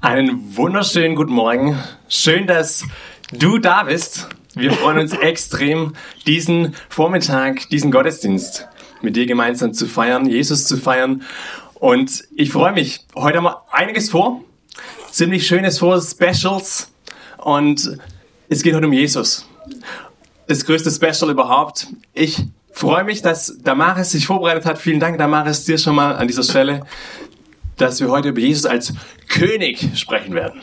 Einen wunderschönen guten Morgen. Schön, dass du da bist. Wir freuen uns extrem, diesen Vormittag, diesen Gottesdienst mit dir gemeinsam zu feiern, Jesus zu feiern. Und ich freue mich. Heute haben wir einiges vor. Ziemlich schönes vor, Specials. Und es geht heute um Jesus. Das größte Special überhaupt. Ich freue mich, dass Damaris sich vorbereitet hat. Vielen Dank, Damaris, dir schon mal an dieser Stelle dass wir heute über Jesus als König sprechen werden.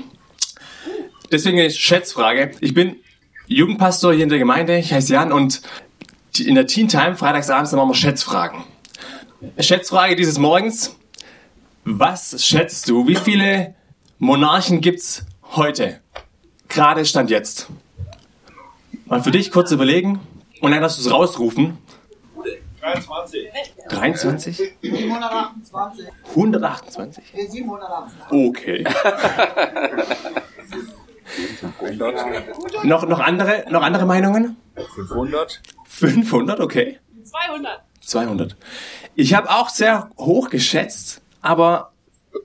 Deswegen eine Schätzfrage. Ich bin Jugendpastor hier in der Gemeinde, ich heiße Jan und in der Teen Time freitagsabends machen wir Schätzfragen. Schätzfrage dieses Morgens. Was schätzt du, wie viele Monarchen gibt's heute? Gerade Stand jetzt. Mal für dich kurz überlegen und dann darfst du es rausrufen 23. 23? 128. 128? 728. Okay. noch, noch, andere, noch andere Meinungen? 500. 500, okay. 200. 200. Ich habe auch sehr hoch geschätzt, aber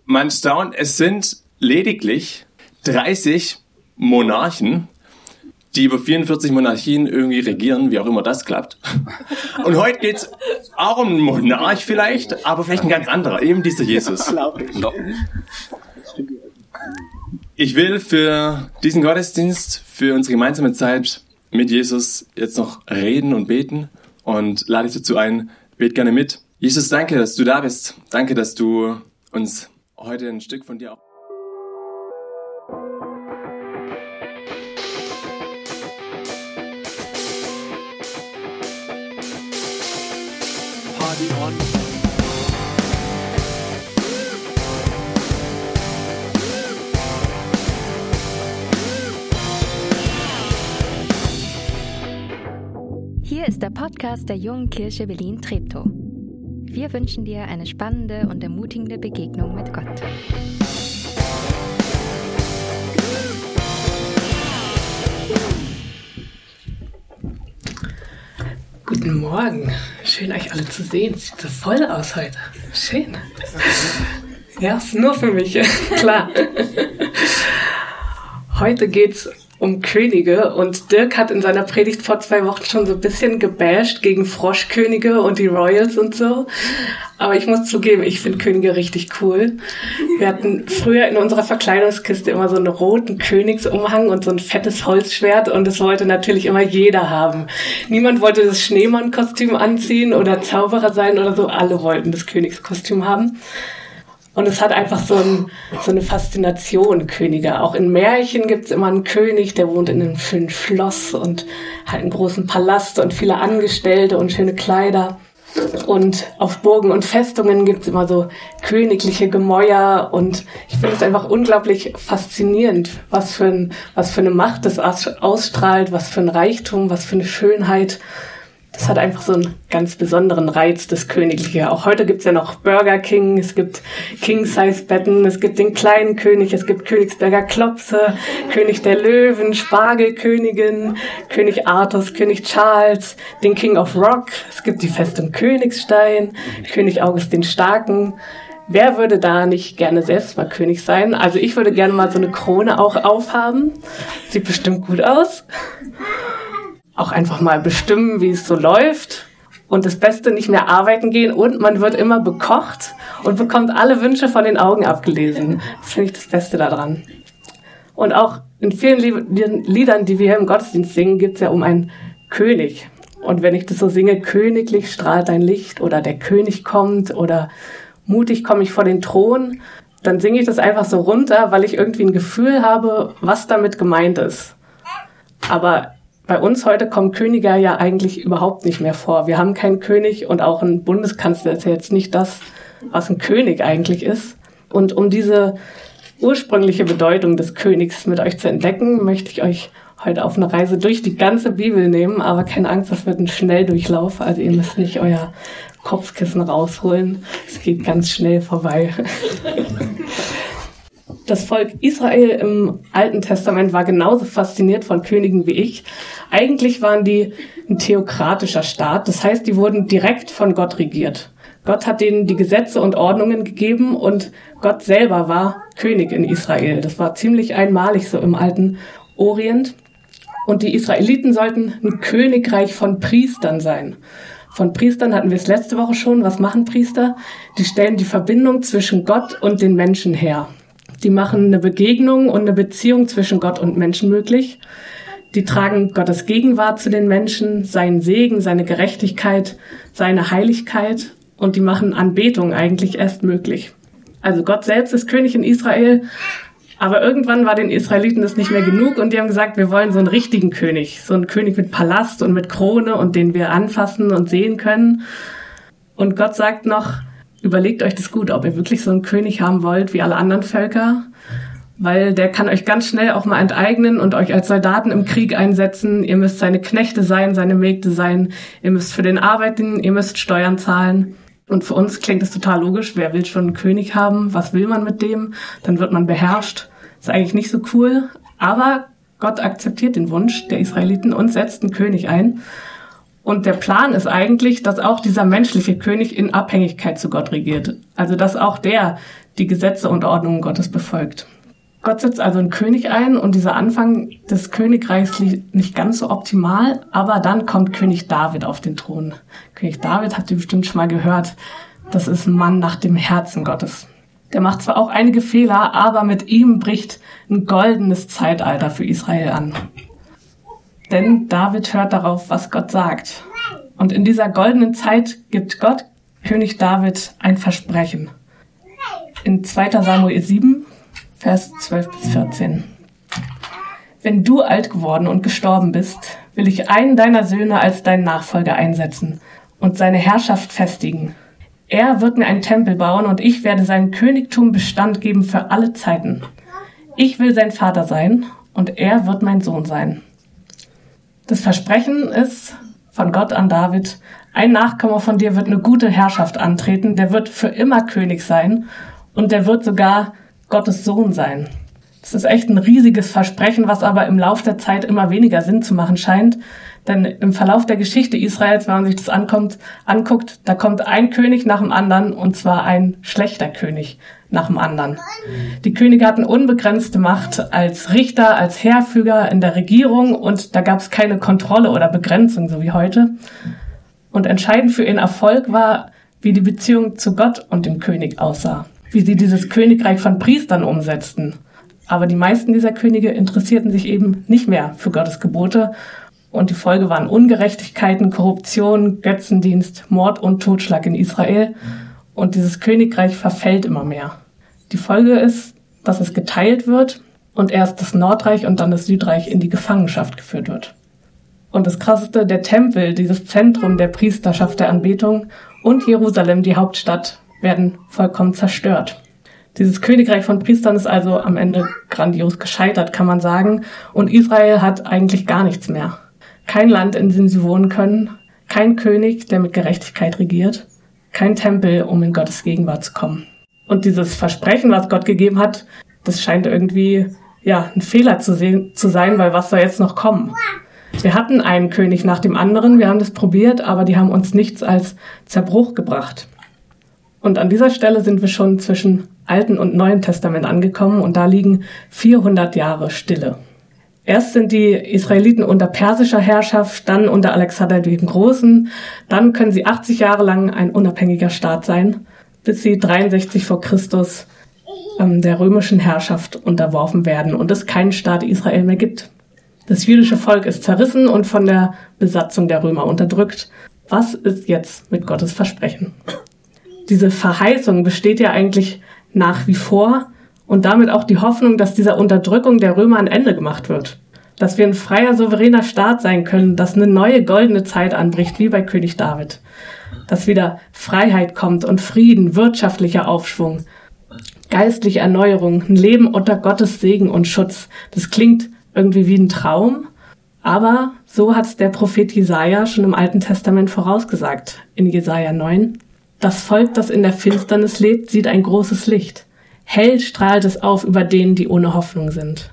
man staunt, es sind lediglich 30 Monarchen die über 44 Monarchien irgendwie regieren, wie auch immer das klappt. Und heute geht's auch um einen Monarch vielleicht, aber vielleicht ein ganz anderer, eben dieser Jesus. Ich will für diesen Gottesdienst, für unsere gemeinsame Zeit mit Jesus jetzt noch reden und beten und lade dich dazu ein, bet gerne mit. Jesus, danke, dass du da bist. Danke, dass du uns heute ein Stück von dir auch Party on. Hier ist der Podcast der Jungen Kirche Berlin-Treptow. Wir wünschen dir eine spannende und ermutigende Begegnung mit Gott. Guten Morgen. Schön, euch alle zu sehen. Sieht so voll aus heute. Schön. Ja, ist nur für mich. Klar. Heute geht's um Könige und Dirk hat in seiner Predigt vor zwei Wochen schon so ein bisschen gebasht gegen Froschkönige und die Royals und so. Aber ich muss zugeben, ich finde Könige richtig cool. Wir hatten früher in unserer Verkleidungskiste immer so einen roten Königsumhang und so ein fettes Holzschwert und das wollte natürlich immer jeder haben. Niemand wollte das Schneemann-Kostüm anziehen oder Zauberer sein oder so. Alle wollten das Königskostüm haben. Und es hat einfach so, ein, so eine Faszination, Könige. Auch in Märchen gibt's immer einen König, der wohnt in einem schönen Schloss und hat einen großen Palast und viele Angestellte und schöne Kleider. Und auf Burgen und Festungen gibt's immer so königliche Gemäuer und ich finde es einfach unglaublich faszinierend, was für, ein, was für eine Macht das ausstrahlt, was für ein Reichtum, was für eine Schönheit das hat einfach so einen ganz besonderen Reiz, das Königliche. Auch heute gibt's ja noch Burger King, es gibt King-Size-Betten, es gibt den kleinen König, es gibt Königsberger Klopse, König der Löwen, Spargelkönigin, König Artus, König Charles, den King of Rock, es gibt die Festung Königstein, König August den Starken. Wer würde da nicht gerne selbst mal König sein? Also ich würde gerne mal so eine Krone auch aufhaben. Sieht bestimmt gut aus auch einfach mal bestimmen, wie es so läuft. Und das Beste nicht mehr arbeiten gehen und man wird immer bekocht und bekommt alle Wünsche von den Augen abgelesen. Das finde ich das Beste daran. Und auch in vielen Liedern, die wir hier im Gottesdienst singen, geht es ja um einen König. Und wenn ich das so singe, königlich strahlt dein Licht oder der König kommt oder mutig komme ich vor den Thron, dann singe ich das einfach so runter, weil ich irgendwie ein Gefühl habe, was damit gemeint ist. Aber bei uns heute kommen Könige ja eigentlich überhaupt nicht mehr vor. Wir haben keinen König und auch ein Bundeskanzler ist ja jetzt nicht das, was ein König eigentlich ist. Und um diese ursprüngliche Bedeutung des Königs mit euch zu entdecken, möchte ich euch heute auf eine Reise durch die ganze Bibel nehmen. Aber keine Angst, das wird ein Schnelldurchlauf. Also ihr müsst nicht euer Kopfkissen rausholen. Es geht ganz schnell vorbei. Das Volk Israel im Alten Testament war genauso fasziniert von Königen wie ich. Eigentlich waren die ein theokratischer Staat. Das heißt, die wurden direkt von Gott regiert. Gott hat denen die Gesetze und Ordnungen gegeben und Gott selber war König in Israel. Das war ziemlich einmalig so im alten Orient. Und die Israeliten sollten ein Königreich von Priestern sein. Von Priestern hatten wir es letzte Woche schon. Was machen Priester? Die stellen die Verbindung zwischen Gott und den Menschen her. Die machen eine Begegnung und eine Beziehung zwischen Gott und Menschen möglich. Die tragen Gottes Gegenwart zu den Menschen, seinen Segen, seine Gerechtigkeit, seine Heiligkeit und die machen Anbetung eigentlich erst möglich. Also Gott selbst ist König in Israel aber irgendwann war den Israeliten das nicht mehr genug und die haben gesagt, wir wollen so einen richtigen König, so einen König mit Palast und mit Krone und den wir anfassen und sehen können. Und Gott sagt noch, überlegt euch das gut, ob ihr wirklich so einen König haben wollt wie alle anderen Völker, weil der kann euch ganz schnell auch mal enteignen und euch als Soldaten im Krieg einsetzen. Ihr müsst seine Knechte sein, seine Mägde sein, ihr müsst für den arbeiten, ihr müsst Steuern zahlen. Und für uns klingt es total logisch, wer will schon einen König haben, was will man mit dem? Dann wird man beherrscht. Ist eigentlich nicht so cool, aber Gott akzeptiert den Wunsch der Israeliten und setzt einen König ein. Und der Plan ist eigentlich, dass auch dieser menschliche König in Abhängigkeit zu Gott regiert. Also dass auch der die Gesetze und Ordnungen Gottes befolgt. Gott setzt also einen König ein und dieser Anfang des Königreichs liegt nicht ganz so optimal, aber dann kommt König David auf den Thron. König David habt ihr bestimmt schon mal gehört. Das ist ein Mann nach dem Herzen Gottes. Der macht zwar auch einige Fehler, aber mit ihm bricht ein goldenes Zeitalter für Israel an. Denn David hört darauf, was Gott sagt. Und in dieser goldenen Zeit gibt Gott König David ein Versprechen. In 2 Samuel 7, Vers 12 bis 14. Wenn du alt geworden und gestorben bist, will ich einen deiner Söhne als deinen Nachfolger einsetzen und seine Herrschaft festigen. Er wird mir einen Tempel bauen und ich werde sein Königtum Bestand geben für alle Zeiten. Ich will sein Vater sein und er wird mein Sohn sein. Das Versprechen ist von Gott an David, ein Nachkomme von dir wird eine gute Herrschaft antreten, der wird für immer König sein und der wird sogar Gottes Sohn sein. Das ist echt ein riesiges Versprechen, was aber im Lauf der Zeit immer weniger Sinn zu machen scheint. Denn im Verlauf der Geschichte Israels, wenn man sich das ankommt, anguckt, da kommt ein König nach dem anderen und zwar ein schlechter König nach dem anderen. Die Könige hatten unbegrenzte Macht als Richter, als Heerfüger in der Regierung und da gab es keine Kontrolle oder Begrenzung, so wie heute. Und entscheidend für ihren Erfolg war, wie die Beziehung zu Gott und dem König aussah wie sie dieses Königreich von Priestern umsetzten. Aber die meisten dieser Könige interessierten sich eben nicht mehr für Gottes Gebote und die Folge waren Ungerechtigkeiten, Korruption, Götzendienst, Mord und Totschlag in Israel und dieses Königreich verfällt immer mehr. Die Folge ist, dass es geteilt wird und erst das Nordreich und dann das Südreich in die Gefangenschaft geführt wird. Und das Krasseste, der Tempel, dieses Zentrum der Priesterschaft der Anbetung und Jerusalem, die Hauptstadt, werden vollkommen zerstört. Dieses Königreich von Priestern ist also am Ende grandios gescheitert, kann man sagen. Und Israel hat eigentlich gar nichts mehr. Kein Land, in dem sie wohnen können, kein König, der mit Gerechtigkeit regiert, kein Tempel, um in Gottes Gegenwart zu kommen. Und dieses Versprechen, was Gott gegeben hat, das scheint irgendwie ja ein Fehler zu, sehen, zu sein, weil was soll jetzt noch kommen? Wir hatten einen König nach dem anderen, wir haben das probiert, aber die haben uns nichts als Zerbruch gebracht. Und an dieser Stelle sind wir schon zwischen Alten und Neuen Testament angekommen und da liegen 400 Jahre Stille. Erst sind die Israeliten unter persischer Herrschaft, dann unter Alexander dem Großen, dann können sie 80 Jahre lang ein unabhängiger Staat sein, bis sie 63 vor Christus ähm, der römischen Herrschaft unterworfen werden und es keinen Staat Israel mehr gibt. Das jüdische Volk ist zerrissen und von der Besatzung der Römer unterdrückt. Was ist jetzt mit Gottes Versprechen? diese Verheißung besteht ja eigentlich nach wie vor und damit auch die Hoffnung, dass dieser Unterdrückung der Römer ein Ende gemacht wird. Dass wir ein freier, souveräner Staat sein können, dass eine neue goldene Zeit anbricht, wie bei König David. Dass wieder Freiheit kommt und Frieden, wirtschaftlicher Aufschwung, geistliche Erneuerung, ein Leben unter Gottes Segen und Schutz. Das klingt irgendwie wie ein Traum, aber so hat der Prophet Jesaja schon im Alten Testament vorausgesagt, in Jesaja 9. Das Volk, das in der Finsternis lebt, sieht ein großes Licht. Hell strahlt es auf über denen, die ohne Hoffnung sind.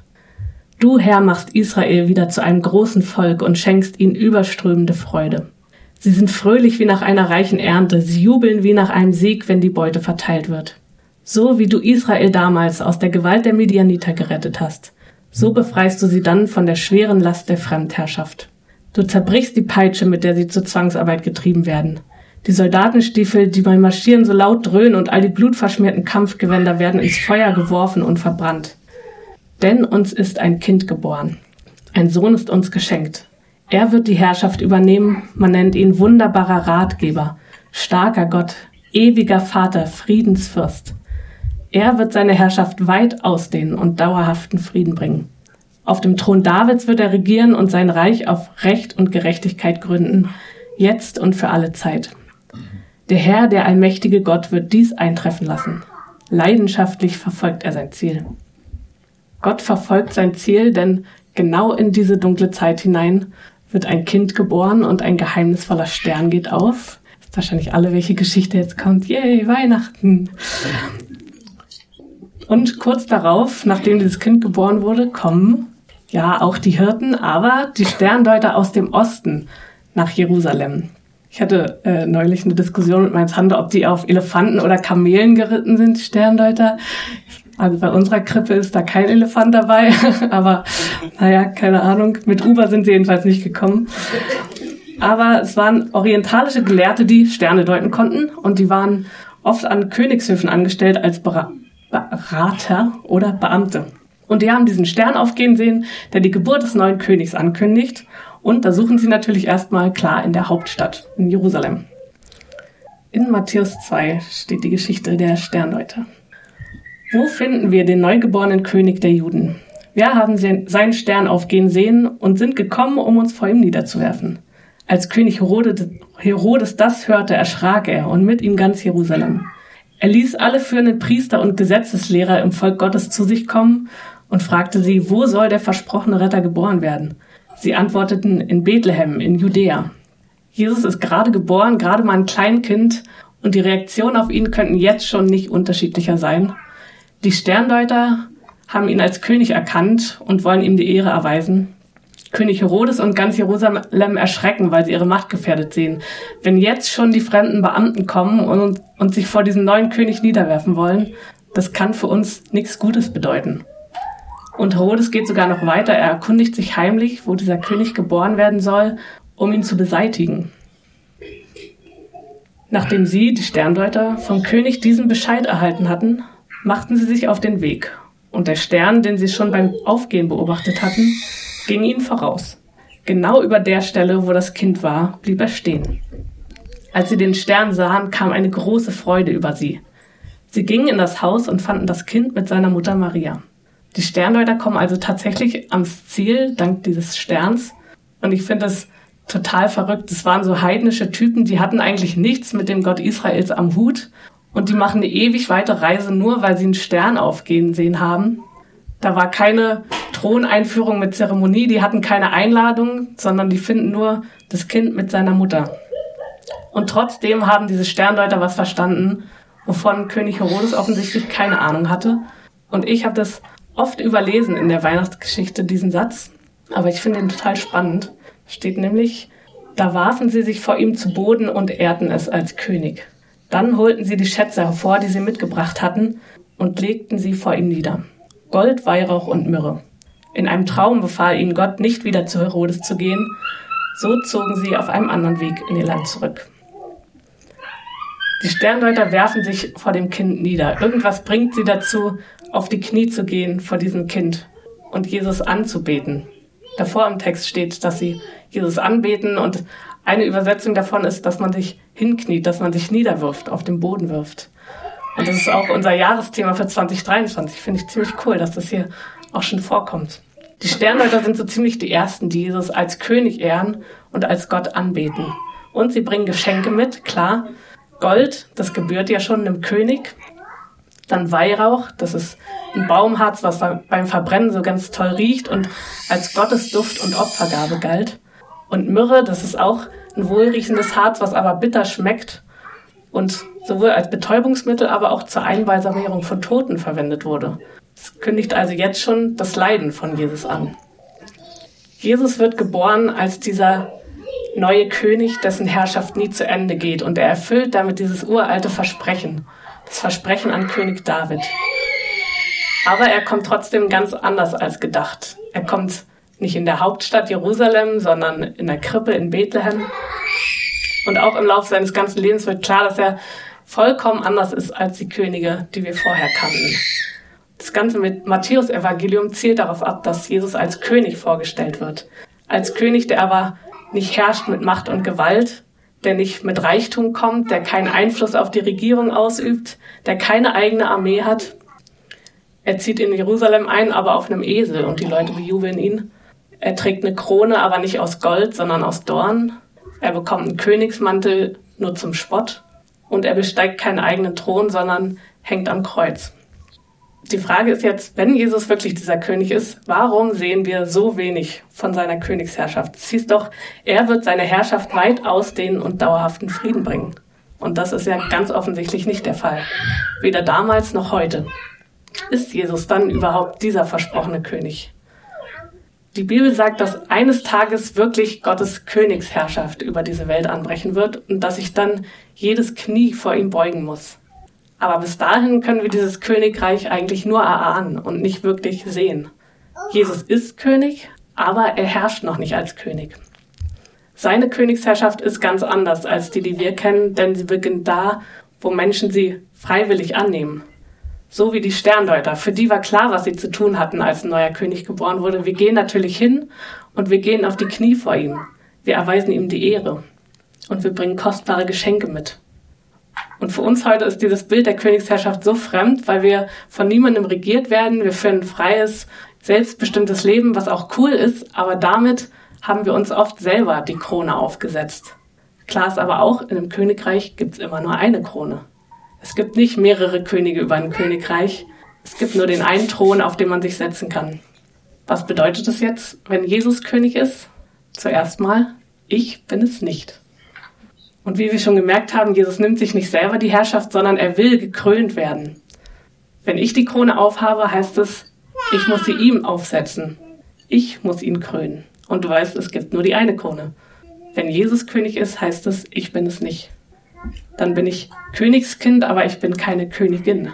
Du, Herr, machst Israel wieder zu einem großen Volk und schenkst ihnen überströmende Freude. Sie sind fröhlich wie nach einer reichen Ernte, sie jubeln wie nach einem Sieg, wenn die Beute verteilt wird. So wie du Israel damals aus der Gewalt der Midianiter gerettet hast, so befreist du sie dann von der schweren Last der Fremdherrschaft. Du zerbrichst die Peitsche, mit der sie zur Zwangsarbeit getrieben werden. Die Soldatenstiefel, die beim Marschieren so laut dröhnen und all die blutverschmierten Kampfgewänder werden ins Feuer geworfen und verbrannt. Denn uns ist ein Kind geboren. Ein Sohn ist uns geschenkt. Er wird die Herrschaft übernehmen. Man nennt ihn wunderbarer Ratgeber, starker Gott, ewiger Vater, Friedensfürst. Er wird seine Herrschaft weit ausdehnen und dauerhaften Frieden bringen. Auf dem Thron Davids wird er regieren und sein Reich auf Recht und Gerechtigkeit gründen, jetzt und für alle Zeit. Der Herr, der allmächtige Gott, wird dies eintreffen lassen. Leidenschaftlich verfolgt er sein Ziel. Gott verfolgt sein Ziel, denn genau in diese dunkle Zeit hinein wird ein Kind geboren und ein geheimnisvoller Stern geht auf. Ist wahrscheinlich alle, welche Geschichte jetzt kommt. Yay, Weihnachten. Und kurz darauf, nachdem dieses Kind geboren wurde, kommen ja auch die Hirten, aber die Sterndeuter aus dem Osten nach Jerusalem. Ich hatte äh, neulich eine Diskussion mit meinem Tante, ob die auf Elefanten oder Kamelen geritten sind, Sterndeuter. Also bei unserer Krippe ist da kein Elefant dabei, aber naja, keine Ahnung. Mit Uber sind sie jedenfalls nicht gekommen. Aber es waren orientalische Gelehrte, die Sterne deuten konnten und die waren oft an Königshöfen angestellt als Berater oder Beamte. Und die haben diesen Stern aufgehen sehen, der die Geburt des neuen Königs ankündigt. Und da suchen sie natürlich erstmal klar in der Hauptstadt, in Jerusalem. In Matthäus 2 steht die Geschichte der Sterndeuter. Wo finden wir den neugeborenen König der Juden? Wir haben seinen Stern aufgehen sehen und sind gekommen, um uns vor ihm niederzuwerfen. Als König Herodes das hörte, erschrak er und mit ihm ganz Jerusalem. Er ließ alle führenden Priester und Gesetzeslehrer im Volk Gottes zu sich kommen und fragte sie, wo soll der versprochene Retter geboren werden? Sie antworteten in Bethlehem, in Judäa. Jesus ist gerade geboren, gerade mal ein Kleinkind, und die Reaktionen auf ihn könnten jetzt schon nicht unterschiedlicher sein. Die Sterndeuter haben ihn als König erkannt und wollen ihm die Ehre erweisen. König Herodes und ganz Jerusalem erschrecken, weil sie ihre Macht gefährdet sehen. Wenn jetzt schon die fremden Beamten kommen und, und sich vor diesem neuen König niederwerfen wollen, das kann für uns nichts Gutes bedeuten. Und Herodes geht sogar noch weiter. Er erkundigt sich heimlich, wo dieser König geboren werden soll, um ihn zu beseitigen. Nachdem sie, die Sterndeuter, vom König diesen Bescheid erhalten hatten, machten sie sich auf den Weg, und der Stern, den sie schon beim Aufgehen beobachtet hatten, ging ihnen voraus. Genau über der Stelle, wo das Kind war, blieb er stehen. Als sie den Stern sahen, kam eine große Freude über sie. Sie gingen in das Haus und fanden das Kind mit seiner Mutter Maria. Die Sterndeuter kommen also tatsächlich ans Ziel, dank dieses Sterns. Und ich finde das total verrückt. Das waren so heidnische Typen, die hatten eigentlich nichts mit dem Gott Israels am Hut und die machen eine ewig weite Reise nur, weil sie einen Stern aufgehen sehen haben. Da war keine Throneinführung mit Zeremonie, die hatten keine Einladung, sondern die finden nur das Kind mit seiner Mutter. Und trotzdem haben diese Sterndeuter was verstanden, wovon König Herodes offensichtlich keine Ahnung hatte. Und ich habe das oft überlesen in der Weihnachtsgeschichte, diesen Satz. Aber ich finde ihn total spannend. Steht nämlich, da warfen sie sich vor ihm zu Boden und ehrten es als König. Dann holten sie die Schätze hervor, die sie mitgebracht hatten, und legten sie vor ihm nieder. Gold, Weihrauch und Myrrhe. In einem Traum befahl ihnen Gott, nicht wieder zu Herodes zu gehen. So zogen sie auf einem anderen Weg in ihr Land zurück. Die Sterndeuter werfen sich vor dem Kind nieder. Irgendwas bringt sie dazu, auf die Knie zu gehen vor diesem Kind und Jesus anzubeten. Davor im Text steht, dass sie Jesus anbeten und eine Übersetzung davon ist, dass man sich hinkniet, dass man sich niederwirft, auf den Boden wirft. Und das ist auch unser Jahresthema für 2023. Finde ich ziemlich cool, dass das hier auch schon vorkommt. Die Sterndeuter sind so ziemlich die ersten, die Jesus als König ehren und als Gott anbeten. Und sie bringen Geschenke mit, klar. Gold, das gebührt ja schon einem König. Dann Weihrauch, das ist ein Baumharz, was beim Verbrennen so ganz toll riecht und als Gottesduft und Opfergabe galt. Und Myrrhe, das ist auch ein wohlriechendes Harz, was aber bitter schmeckt und sowohl als Betäubungsmittel, aber auch zur Einbalsamierung von Toten verwendet wurde. Es kündigt also jetzt schon das Leiden von Jesus an. Jesus wird geboren als dieser neue König, dessen Herrschaft nie zu Ende geht. Und er erfüllt damit dieses uralte Versprechen, das Versprechen an König David. Aber er kommt trotzdem ganz anders als gedacht. Er kommt nicht in der Hauptstadt Jerusalem, sondern in der Krippe in Bethlehem. Und auch im Laufe seines ganzen Lebens wird klar, dass er vollkommen anders ist als die Könige, die wir vorher kannten. Das Ganze mit Matthäus-Evangelium zielt darauf ab, dass Jesus als König vorgestellt wird. Als König, der aber nicht herrscht mit Macht und Gewalt, der nicht mit Reichtum kommt, der keinen Einfluss auf die Regierung ausübt, der keine eigene Armee hat. Er zieht in Jerusalem ein, aber auf einem Esel und die Leute bejubeln ihn. Er trägt eine Krone, aber nicht aus Gold, sondern aus Dorn. Er bekommt einen Königsmantel nur zum Spott. Und er besteigt keinen eigenen Thron, sondern hängt am Kreuz. Die Frage ist jetzt, wenn Jesus wirklich dieser König ist, warum sehen wir so wenig von seiner Königsherrschaft? Es hieß doch, er wird seine Herrschaft weit ausdehnen und dauerhaften Frieden bringen. Und das ist ja ganz offensichtlich nicht der Fall. Weder damals noch heute. Ist Jesus dann überhaupt dieser versprochene König? Die Bibel sagt, dass eines Tages wirklich Gottes Königsherrschaft über diese Welt anbrechen wird und dass sich dann jedes Knie vor ihm beugen muss. Aber bis dahin können wir dieses Königreich eigentlich nur erahnen und nicht wirklich sehen. Jesus ist König, aber er herrscht noch nicht als König. Seine Königsherrschaft ist ganz anders als die, die wir kennen, denn sie beginnt da, wo Menschen sie freiwillig annehmen. So wie die Sterndeuter. Für die war klar, was sie zu tun hatten, als ein neuer König geboren wurde. Wir gehen natürlich hin und wir gehen auf die Knie vor ihm. Wir erweisen ihm die Ehre. Und wir bringen kostbare Geschenke mit. Und für uns heute ist dieses Bild der Königsherrschaft so fremd, weil wir von niemandem regiert werden. Wir führen ein freies, selbstbestimmtes Leben, was auch cool ist, aber damit haben wir uns oft selber die Krone aufgesetzt. Klar ist aber auch, in einem Königreich gibt es immer nur eine Krone. Es gibt nicht mehrere Könige über ein Königreich. Es gibt nur den einen Thron, auf den man sich setzen kann. Was bedeutet es jetzt, wenn Jesus König ist? Zuerst mal, ich bin es nicht. Und wie wir schon gemerkt haben, Jesus nimmt sich nicht selber die Herrschaft, sondern er will gekrönt werden. Wenn ich die Krone aufhabe, heißt es, ich muss sie ihm aufsetzen. Ich muss ihn krönen. Und du weißt, es gibt nur die eine Krone. Wenn Jesus König ist, heißt es, ich bin es nicht dann bin ich Königskind, aber ich bin keine Königin.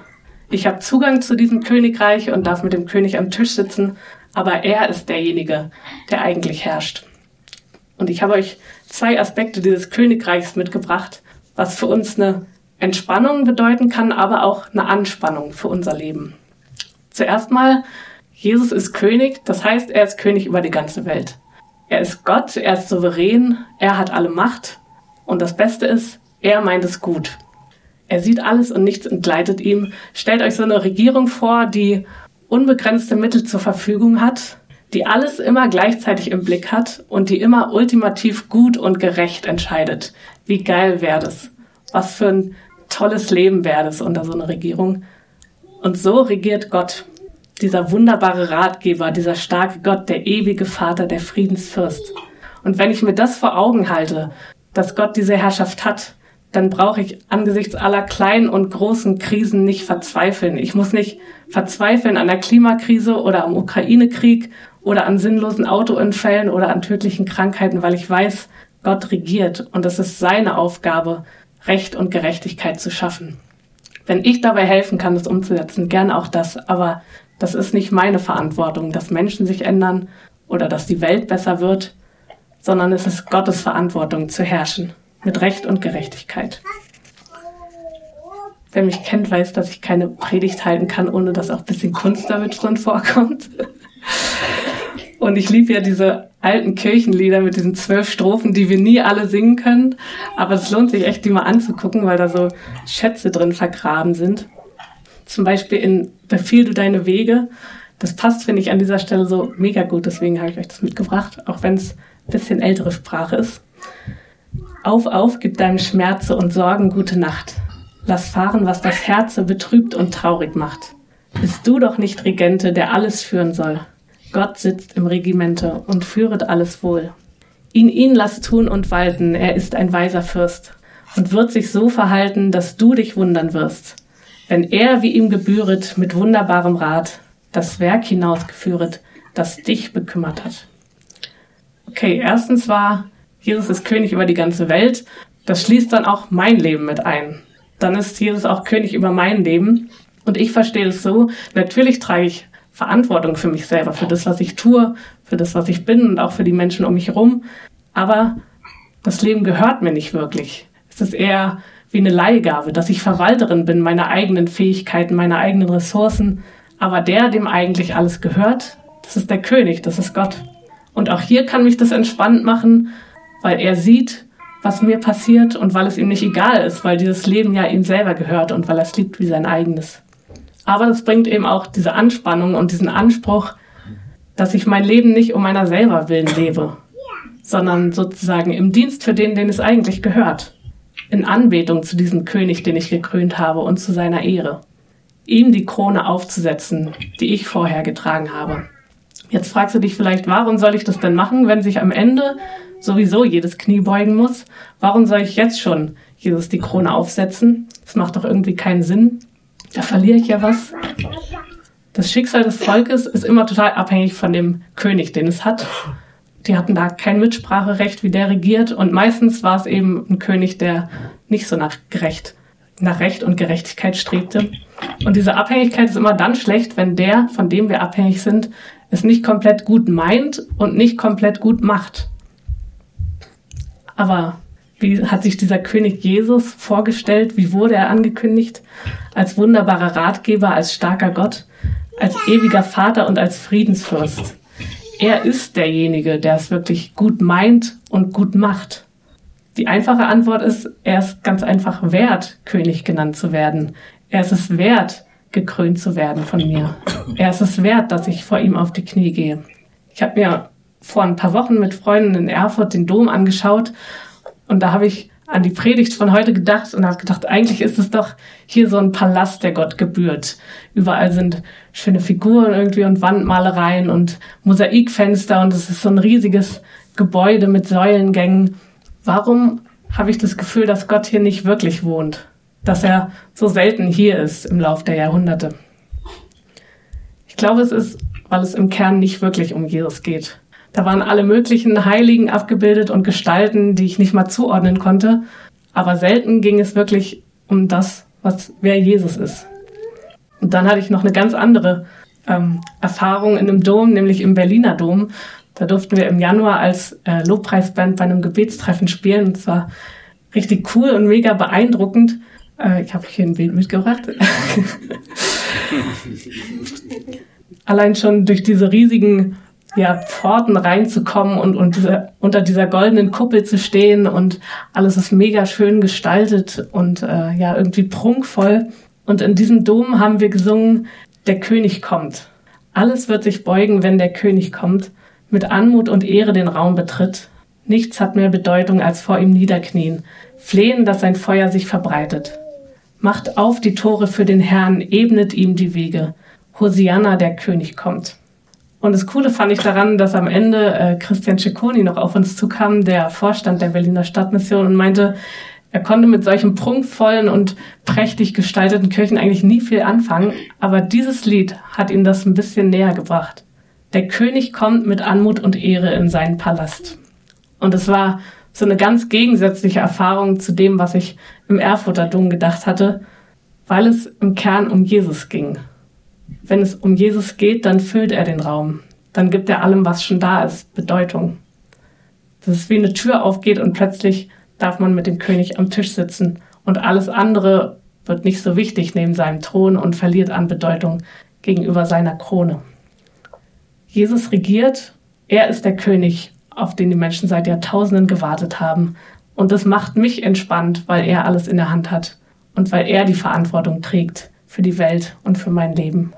Ich habe Zugang zu diesem Königreich und darf mit dem König am Tisch sitzen, aber er ist derjenige, der eigentlich herrscht. Und ich habe euch zwei Aspekte dieses Königreichs mitgebracht, was für uns eine Entspannung bedeuten kann, aber auch eine Anspannung für unser Leben. Zuerst mal, Jesus ist König, das heißt, er ist König über die ganze Welt. Er ist Gott, er ist souverän, er hat alle Macht. Und das Beste ist, er meint es gut. Er sieht alles und nichts entgleitet ihm. Stellt euch so eine Regierung vor, die unbegrenzte Mittel zur Verfügung hat, die alles immer gleichzeitig im Blick hat und die immer ultimativ gut und gerecht entscheidet. Wie geil wäre das? Was für ein tolles Leben wäre das unter so einer Regierung? Und so regiert Gott, dieser wunderbare Ratgeber, dieser starke Gott, der ewige Vater, der Friedensfürst. Und wenn ich mir das vor Augen halte, dass Gott diese Herrschaft hat, dann brauche ich angesichts aller kleinen und großen Krisen nicht verzweifeln. Ich muss nicht verzweifeln an der Klimakrise oder am Ukraine-Krieg oder an sinnlosen Autounfällen oder an tödlichen Krankheiten, weil ich weiß, Gott regiert und es ist seine Aufgabe, Recht und Gerechtigkeit zu schaffen. Wenn ich dabei helfen kann, das umzusetzen, gern auch das, aber das ist nicht meine Verantwortung, dass Menschen sich ändern oder dass die Welt besser wird, sondern es ist Gottes Verantwortung zu herrschen mit Recht und Gerechtigkeit. Wer mich kennt, weiß, dass ich keine Predigt halten kann, ohne dass auch ein bisschen Kunst damit drin vorkommt. Und ich liebe ja diese alten Kirchenlieder mit diesen zwölf Strophen, die wir nie alle singen können. Aber es lohnt sich echt, die mal anzugucken, weil da so Schätze drin vergraben sind. Zum Beispiel in Befiehl du deine Wege. Das passt, finde ich, an dieser Stelle so mega gut. Deswegen habe ich euch das mitgebracht, auch wenn es ein bisschen ältere Sprache ist. Auf, auf, gib deinem Schmerze und Sorgen gute Nacht. Lass fahren, was das Herze betrübt und traurig macht. Bist du doch nicht Regente, der alles führen soll. Gott sitzt im Regimente und führet alles wohl. Ihn, ihn lass tun und walten, er ist ein weiser Fürst und wird sich so verhalten, dass du dich wundern wirst. Wenn er, wie ihm gebühret, mit wunderbarem Rat das Werk hinausgeführet, das dich bekümmert hat. Okay, erstens war Jesus ist König über die ganze Welt, das schließt dann auch mein Leben mit ein. Dann ist Jesus auch König über mein Leben. Und ich verstehe es so, natürlich trage ich Verantwortung für mich selber, für das, was ich tue, für das, was ich bin und auch für die Menschen um mich herum. Aber das Leben gehört mir nicht wirklich. Es ist eher wie eine Leihgabe, dass ich Verwalterin bin meiner eigenen Fähigkeiten, meiner eigenen Ressourcen. Aber der, dem eigentlich alles gehört, das ist der König, das ist Gott. Und auch hier kann mich das entspannt machen, weil er sieht, was mir passiert und weil es ihm nicht egal ist, weil dieses Leben ja ihm selber gehört und weil er es liebt wie sein eigenes. Aber das bringt eben auch diese Anspannung und diesen Anspruch, dass ich mein Leben nicht um meiner selber willen lebe, sondern sozusagen im Dienst für den, den es eigentlich gehört. In Anbetung zu diesem König, den ich gekrönt habe und zu seiner Ehre. Ihm die Krone aufzusetzen, die ich vorher getragen habe. Jetzt fragst du dich vielleicht, warum soll ich das denn machen, wenn sich am Ende sowieso jedes Knie beugen muss? Warum soll ich jetzt schon Jesus die Krone aufsetzen? Das macht doch irgendwie keinen Sinn. Da verliere ich ja was. Das Schicksal des Volkes ist immer total abhängig von dem König, den es hat. Die hatten da kein Mitspracherecht, wie der regiert. Und meistens war es eben ein König, der nicht so nach gerecht, nach Recht und Gerechtigkeit strebte. Und diese Abhängigkeit ist immer dann schlecht, wenn der, von dem wir abhängig sind, es nicht komplett gut meint und nicht komplett gut macht. Aber wie hat sich dieser König Jesus vorgestellt? Wie wurde er angekündigt? Als wunderbarer Ratgeber, als starker Gott, als ewiger Vater und als Friedensfürst. Er ist derjenige, der es wirklich gut meint und gut macht. Die einfache Antwort ist, er ist ganz einfach wert, König genannt zu werden. Er ist es wert, gekrönt zu werden von mir. Er ist es wert, dass ich vor ihm auf die Knie gehe. Ich habe mir vor ein paar Wochen mit Freunden in Erfurt den Dom angeschaut und da habe ich an die Predigt von heute gedacht und habe gedacht, eigentlich ist es doch hier so ein Palast, der Gott gebührt. Überall sind schöne Figuren irgendwie und Wandmalereien und Mosaikfenster und es ist so ein riesiges Gebäude mit Säulengängen. Warum habe ich das Gefühl, dass Gott hier nicht wirklich wohnt? Dass er so selten hier ist im Lauf der Jahrhunderte? Ich glaube, es ist, weil es im Kern nicht wirklich um Jesus geht. Da waren alle möglichen Heiligen abgebildet und Gestalten, die ich nicht mal zuordnen konnte. Aber selten ging es wirklich um das, was wer Jesus ist. Und dann hatte ich noch eine ganz andere ähm, Erfahrung in einem Dom, nämlich im Berliner Dom. Da durften wir im Januar als äh, Lobpreisband bei einem Gebetstreffen spielen. Und zwar richtig cool und mega beeindruckend. Äh, ich habe hier ein Bild mitgebracht. Allein schon durch diese riesigen ja, Pforten reinzukommen und, und diese, unter dieser goldenen Kuppel zu stehen und alles ist mega schön gestaltet und äh, ja, irgendwie prunkvoll. Und in diesem Dom haben wir gesungen, der König kommt. Alles wird sich beugen, wenn der König kommt, mit Anmut und Ehre den Raum betritt. Nichts hat mehr Bedeutung als vor ihm niederknien, flehen, dass sein Feuer sich verbreitet. Macht auf die Tore für den Herrn, ebnet ihm die Wege. Hosianna, der König kommt. Und das Coole fand ich daran, dass am Ende äh, Christian Cicconi noch auf uns zukam, der Vorstand der Berliner Stadtmission, und meinte, er konnte mit solchen prunkvollen und prächtig gestalteten Kirchen eigentlich nie viel anfangen, aber dieses Lied hat ihn das ein bisschen näher gebracht. Der König kommt mit Anmut und Ehre in seinen Palast. Und es war so eine ganz gegensätzliche Erfahrung zu dem, was ich im Erfurter Dom gedacht hatte, weil es im Kern um Jesus ging wenn es um Jesus geht, dann füllt er den Raum. Dann gibt er allem, was schon da ist, Bedeutung. Das ist wie eine Tür aufgeht und plötzlich darf man mit dem König am Tisch sitzen und alles andere wird nicht so wichtig neben seinem Thron und verliert an Bedeutung gegenüber seiner Krone. Jesus regiert, er ist der König, auf den die Menschen seit Jahrtausenden gewartet haben. Und das macht mich entspannt, weil er alles in der Hand hat und weil er die Verantwortung trägt für die Welt und für mein Leben.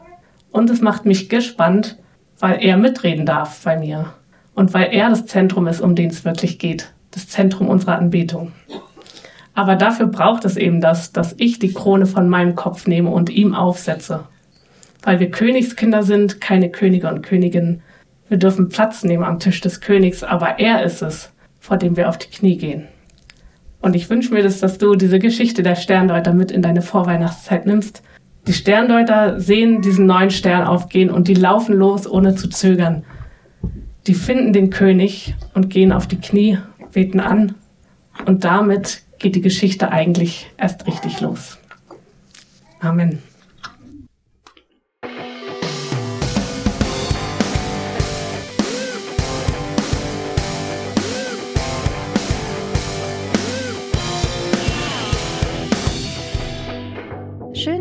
Und es macht mich gespannt, weil er mitreden darf bei mir und weil er das Zentrum ist, um den es wirklich geht, das Zentrum unserer Anbetung. Aber dafür braucht es eben das, dass ich die Krone von meinem Kopf nehme und ihm aufsetze. Weil wir Königskinder sind, keine Könige und Königinnen. Wir dürfen Platz nehmen am Tisch des Königs, aber er ist es, vor dem wir auf die Knie gehen. Und ich wünsche mir das, dass du diese Geschichte der Sterndeuter mit in deine Vorweihnachtszeit nimmst die Sterndeuter sehen diesen neuen Stern aufgehen und die laufen los, ohne zu zögern. Die finden den König und gehen auf die Knie beten an und damit geht die Geschichte eigentlich erst richtig los. Amen.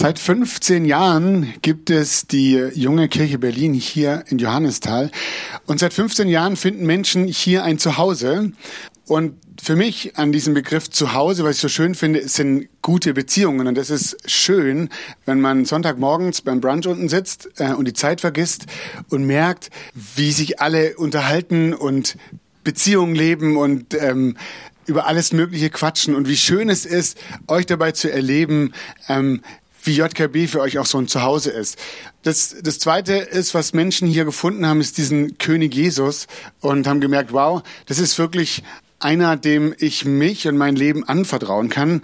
Seit 15 Jahren gibt es die junge Kirche Berlin hier in Johannisthal. Und seit 15 Jahren finden Menschen hier ein Zuhause. Und für mich an diesem Begriff Zuhause, was ich so schön finde, sind gute Beziehungen. Und das ist schön, wenn man Sonntagmorgens beim Brunch unten sitzt äh, und die Zeit vergisst und merkt, wie sich alle unterhalten und Beziehungen leben und ähm, über alles Mögliche quatschen und wie schön es ist, euch dabei zu erleben, ähm, wie JKB für euch auch so ein Zuhause ist. Das, das Zweite ist, was Menschen hier gefunden haben, ist diesen König Jesus und haben gemerkt, wow, das ist wirklich einer, dem ich mich und mein Leben anvertrauen kann.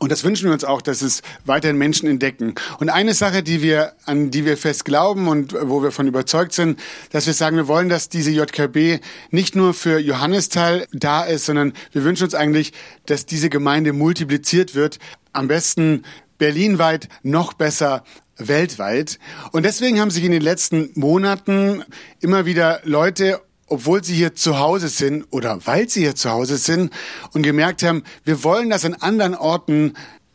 Und das wünschen wir uns auch, dass es weiterhin Menschen entdecken. Und eine Sache, die wir, an die wir fest glauben und wo wir von überzeugt sind, dass wir sagen, wir wollen, dass diese JKB nicht nur für Johannisteil da ist, sondern wir wünschen uns eigentlich, dass diese Gemeinde multipliziert wird. Am besten berlinweit, noch besser weltweit. Und deswegen haben sich in den letzten Monaten immer wieder Leute obwohl sie hier zu Hause sind oder weil sie hier zu Hause sind und gemerkt haben, wir wollen, dass an anderen Orten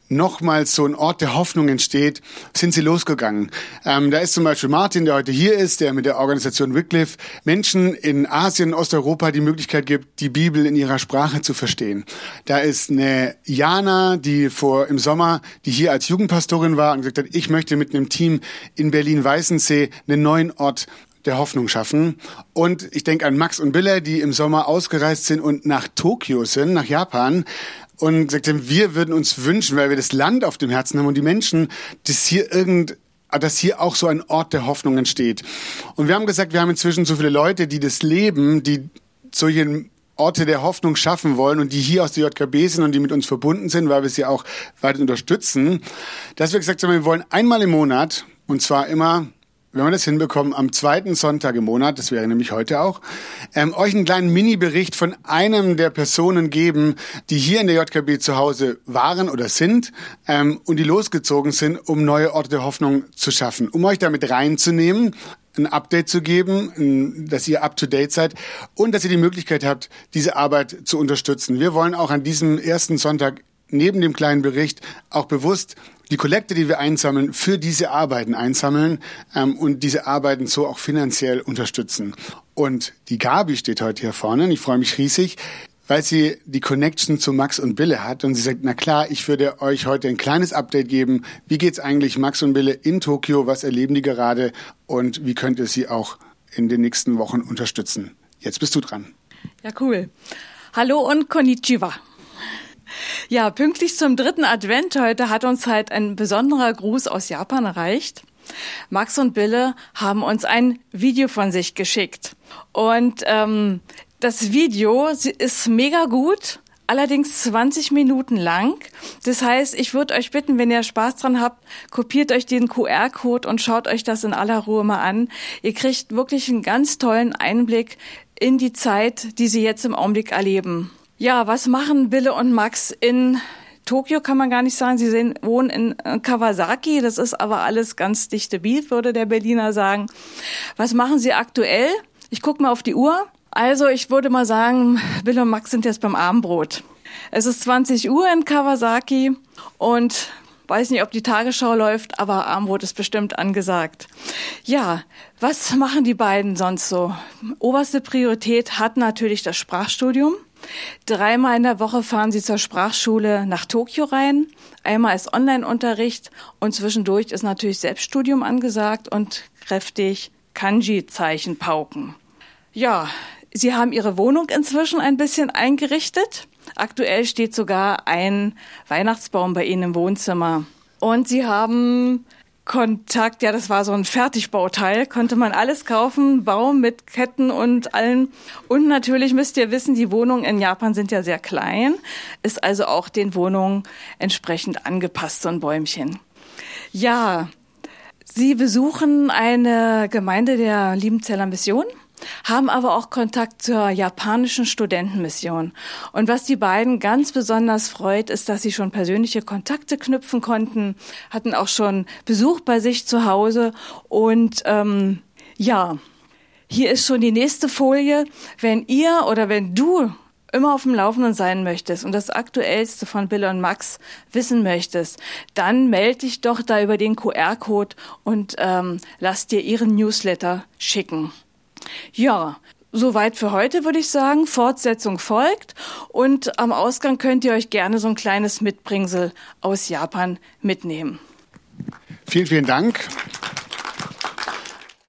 nochmals so ein Ort der Hoffnung entsteht, sind sie losgegangen. Ähm, da ist zum Beispiel Martin, der heute hier ist, der mit der Organisation Wycliffe Menschen in Asien, Osteuropa die Möglichkeit gibt, die Bibel in ihrer Sprache zu verstehen. Da ist eine Jana, die vor im Sommer, die hier als Jugendpastorin war und gesagt hat, ich möchte mit einem Team in Berlin-Weißensee einen neuen Ort der Hoffnung schaffen. Und ich denke an Max und Bille, die im Sommer ausgereist sind und nach Tokio sind, nach Japan. Und gesagt haben, wir würden uns wünschen, weil wir das Land auf dem Herzen haben und die Menschen, dass hier irgend dass hier auch so ein Ort der Hoffnung entsteht. Und wir haben gesagt, wir haben inzwischen so viele Leute, die das leben, die solche Orte der Hoffnung schaffen wollen und die hier aus der JKB sind und die mit uns verbunden sind, weil wir sie auch weiter unterstützen, dass wir gesagt haben, wir wollen einmal im Monat, und zwar immer wenn wir das hinbekommen, am zweiten Sonntag im Monat, das wäre nämlich heute auch, ähm, euch einen kleinen Mini-Bericht von einem der Personen geben, die hier in der JKB zu Hause waren oder sind ähm, und die losgezogen sind, um neue Orte der Hoffnung zu schaffen, um euch damit reinzunehmen, ein Update zu geben, dass ihr up to date seid und dass ihr die Möglichkeit habt, diese Arbeit zu unterstützen. Wir wollen auch an diesem ersten Sonntag neben dem kleinen Bericht auch bewusst die Kollekte, die wir einsammeln, für diese Arbeiten einsammeln ähm, und diese Arbeiten so auch finanziell unterstützen. Und die Gabi steht heute hier vorne und ich freue mich riesig, weil sie die Connection zu Max und Bille hat und sie sagt, na klar, ich würde euch heute ein kleines Update geben. Wie geht's eigentlich Max und Bille in Tokio? Was erleben die gerade? Und wie könnt ihr sie auch in den nächsten Wochen unterstützen? Jetzt bist du dran. Ja, cool. Hallo und Konnichiwa. Ja, pünktlich zum dritten Advent heute hat uns halt ein besonderer Gruß aus Japan erreicht. Max und Bille haben uns ein Video von sich geschickt. Und ähm, das Video ist mega gut, allerdings 20 Minuten lang. Das heißt, ich würde euch bitten, wenn ihr Spaß dran habt, kopiert euch den QR-Code und schaut euch das in aller Ruhe mal an. Ihr kriegt wirklich einen ganz tollen Einblick in die Zeit, die sie jetzt im Augenblick erleben. Ja, was machen Bille und Max in Tokio kann man gar nicht sagen. Sie sehen, wohnen in äh, Kawasaki. Das ist aber alles ganz dichte Beat, würde der Berliner sagen. Was machen Sie aktuell? Ich gucke mal auf die Uhr. Also ich würde mal sagen, Bill und Max sind jetzt beim Abendbrot. Es ist 20 Uhr in Kawasaki und weiß nicht, ob die Tagesschau läuft, aber Abendbrot ist bestimmt angesagt. Ja, was machen die beiden sonst so? Oberste Priorität hat natürlich das Sprachstudium. Dreimal in der Woche fahren sie zur Sprachschule nach Tokio rein. Einmal ist Online-Unterricht und zwischendurch ist natürlich Selbststudium angesagt und kräftig Kanji-Zeichen pauken. Ja, sie haben ihre Wohnung inzwischen ein bisschen eingerichtet. Aktuell steht sogar ein Weihnachtsbaum bei ihnen im Wohnzimmer. Und sie haben Kontakt, ja, das war so ein Fertigbauteil, konnte man alles kaufen, Baum mit Ketten und allen. Und natürlich müsst ihr wissen, die Wohnungen in Japan sind ja sehr klein, ist also auch den Wohnungen entsprechend angepasst, so ein Bäumchen. Ja, Sie besuchen eine Gemeinde der Liebenzeller Mission haben aber auch Kontakt zur japanischen Studentenmission. Und was die beiden ganz besonders freut, ist, dass sie schon persönliche Kontakte knüpfen konnten, hatten auch schon Besuch bei sich zu Hause und ähm, ja, hier ist schon die nächste Folie. Wenn ihr oder wenn du immer auf dem Laufenden sein möchtest und das Aktuellste von Bill und Max wissen möchtest, dann melde dich doch da über den QR-Code und ähm, lass dir ihren Newsletter schicken. Ja, Soweit für heute würde ich sagen. Fortsetzung folgt und am Ausgang könnt ihr euch gerne so ein kleines Mitbringsel aus Japan mitnehmen. Vielen, vielen Dank.